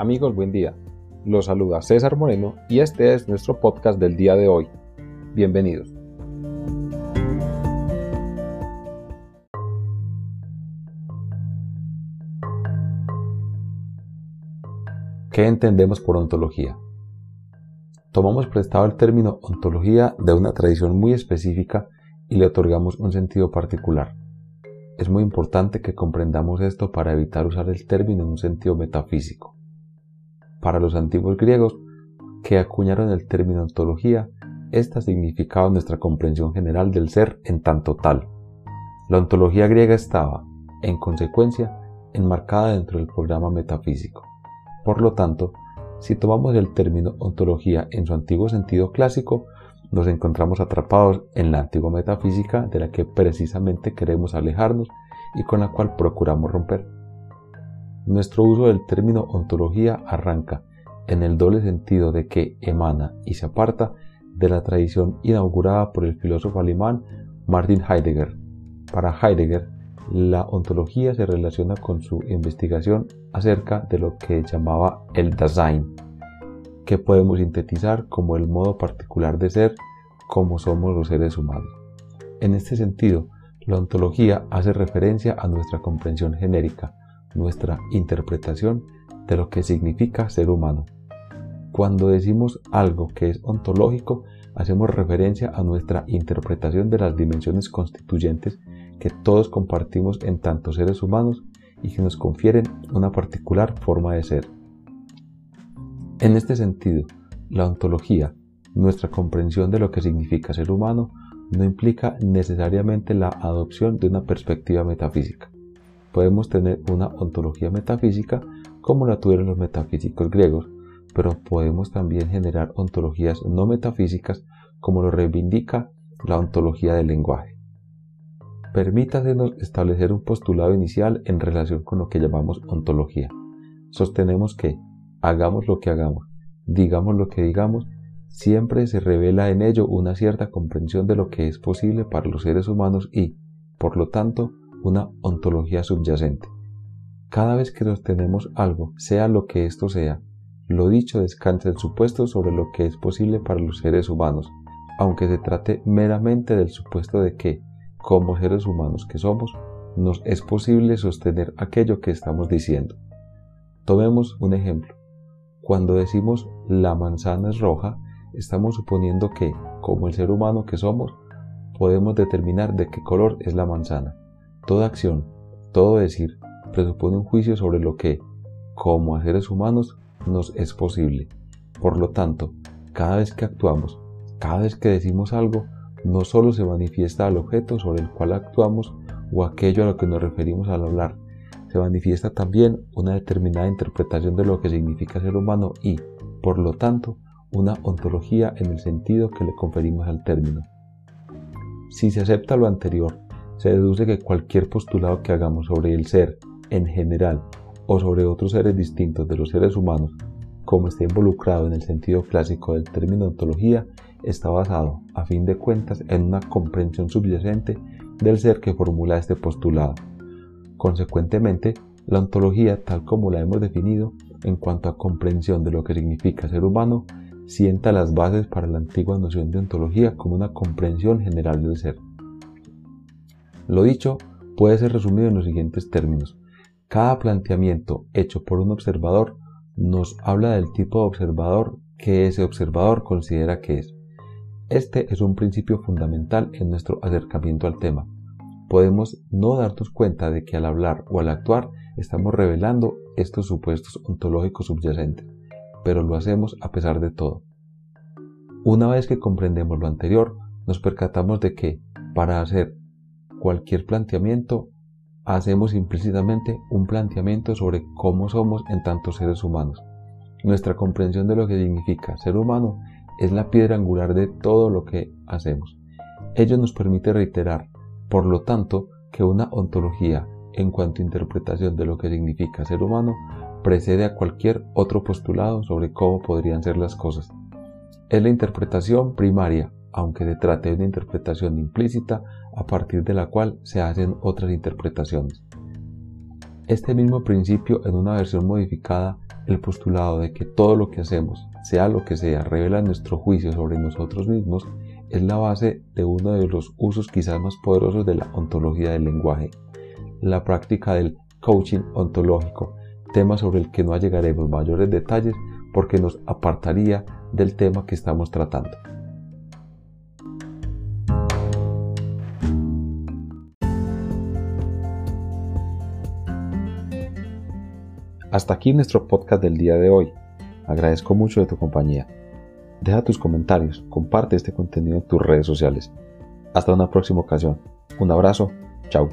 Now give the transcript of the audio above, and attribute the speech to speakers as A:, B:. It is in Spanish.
A: Amigos, buen día. Los saluda César Moreno y este es nuestro podcast del día de hoy. Bienvenidos. ¿Qué entendemos por ontología? Tomamos prestado el término ontología de una tradición muy específica y le otorgamos un sentido particular. Es muy importante que comprendamos esto para evitar usar el término en un sentido metafísico. Para los antiguos griegos, que acuñaron el término ontología, esta significaba nuestra comprensión general del ser en tanto tal. La ontología griega estaba, en consecuencia, enmarcada dentro del programa metafísico. Por lo tanto, si tomamos el término ontología en su antiguo sentido clásico, nos encontramos atrapados en la antigua metafísica de la que precisamente queremos alejarnos y con la cual procuramos romper. Nuestro uso del término ontología arranca en el doble sentido de que emana y se aparta de la tradición inaugurada por el filósofo alemán Martin Heidegger. Para Heidegger, la ontología se relaciona con su investigación acerca de lo que llamaba el Dasein, que podemos sintetizar como el modo particular de ser como somos los seres humanos. En este sentido, la ontología hace referencia a nuestra comprensión genérica, nuestra interpretación de lo que significa ser humano. Cuando decimos algo que es ontológico, hacemos referencia a nuestra interpretación de las dimensiones constituyentes que todos compartimos en tantos seres humanos y que nos confieren una particular forma de ser. En este sentido, la ontología, nuestra comprensión de lo que significa ser humano, no implica necesariamente la adopción de una perspectiva metafísica. Podemos tener una ontología metafísica como la tuvieron los metafísicos griegos, pero podemos también generar ontologías no metafísicas como lo reivindica la ontología del lenguaje. Permítasenos establecer un postulado inicial en relación con lo que llamamos ontología. Sostenemos que, hagamos lo que hagamos, digamos lo que digamos, siempre se revela en ello una cierta comprensión de lo que es posible para los seres humanos y, por lo tanto, una ontología subyacente. Cada vez que sostenemos algo, sea lo que esto sea, lo dicho descansa el supuesto sobre lo que es posible para los seres humanos, aunque se trate meramente del supuesto de que, como seres humanos que somos, nos es posible sostener aquello que estamos diciendo. Tomemos un ejemplo. Cuando decimos la manzana es roja, estamos suponiendo que, como el ser humano que somos, podemos determinar de qué color es la manzana. Toda acción, todo decir, presupone un juicio sobre lo que, como seres humanos, nos es posible. Por lo tanto, cada vez que actuamos, cada vez que decimos algo, no solo se manifiesta al objeto sobre el cual actuamos o aquello a lo que nos referimos al hablar, se manifiesta también una determinada interpretación de lo que significa ser humano y, por lo tanto, una ontología en el sentido que le conferimos al término. Si se acepta lo anterior, se deduce que cualquier postulado que hagamos sobre el ser en general o sobre otros seres distintos de los seres humanos, como está involucrado en el sentido clásico del término ontología, está basado, a fin de cuentas, en una comprensión subyacente del ser que formula este postulado. Consecuentemente, la ontología, tal como la hemos definido, en cuanto a comprensión de lo que significa ser humano, sienta las bases para la antigua noción de ontología como una comprensión general del ser. Lo dicho puede ser resumido en los siguientes términos. Cada planteamiento hecho por un observador nos habla del tipo de observador que ese observador considera que es. Este es un principio fundamental en nuestro acercamiento al tema. Podemos no darnos cuenta de que al hablar o al actuar estamos revelando estos supuestos ontológicos subyacentes pero lo hacemos a pesar de todo. Una vez que comprendemos lo anterior, nos percatamos de que, para hacer cualquier planteamiento, hacemos implícitamente un planteamiento sobre cómo somos en tantos seres humanos. Nuestra comprensión de lo que significa ser humano es la piedra angular de todo lo que hacemos. Ello nos permite reiterar, por lo tanto, que una ontología en cuanto a interpretación de lo que significa ser humano precede a cualquier otro postulado sobre cómo podrían ser las cosas. Es la interpretación primaria, aunque se trate de una interpretación implícita a partir de la cual se hacen otras interpretaciones. Este mismo principio en una versión modificada, el postulado de que todo lo que hacemos, sea lo que sea, revela nuestro juicio sobre nosotros mismos, es la base de uno de los usos quizás más poderosos de la ontología del lenguaje, la práctica del coaching ontológico, tema sobre el que no llegaremos mayores detalles porque nos apartaría del tema que estamos tratando. Hasta aquí nuestro podcast del día de hoy. Agradezco mucho de tu compañía. Deja tus comentarios, comparte este contenido en tus redes sociales. Hasta una próxima ocasión. Un abrazo, chao.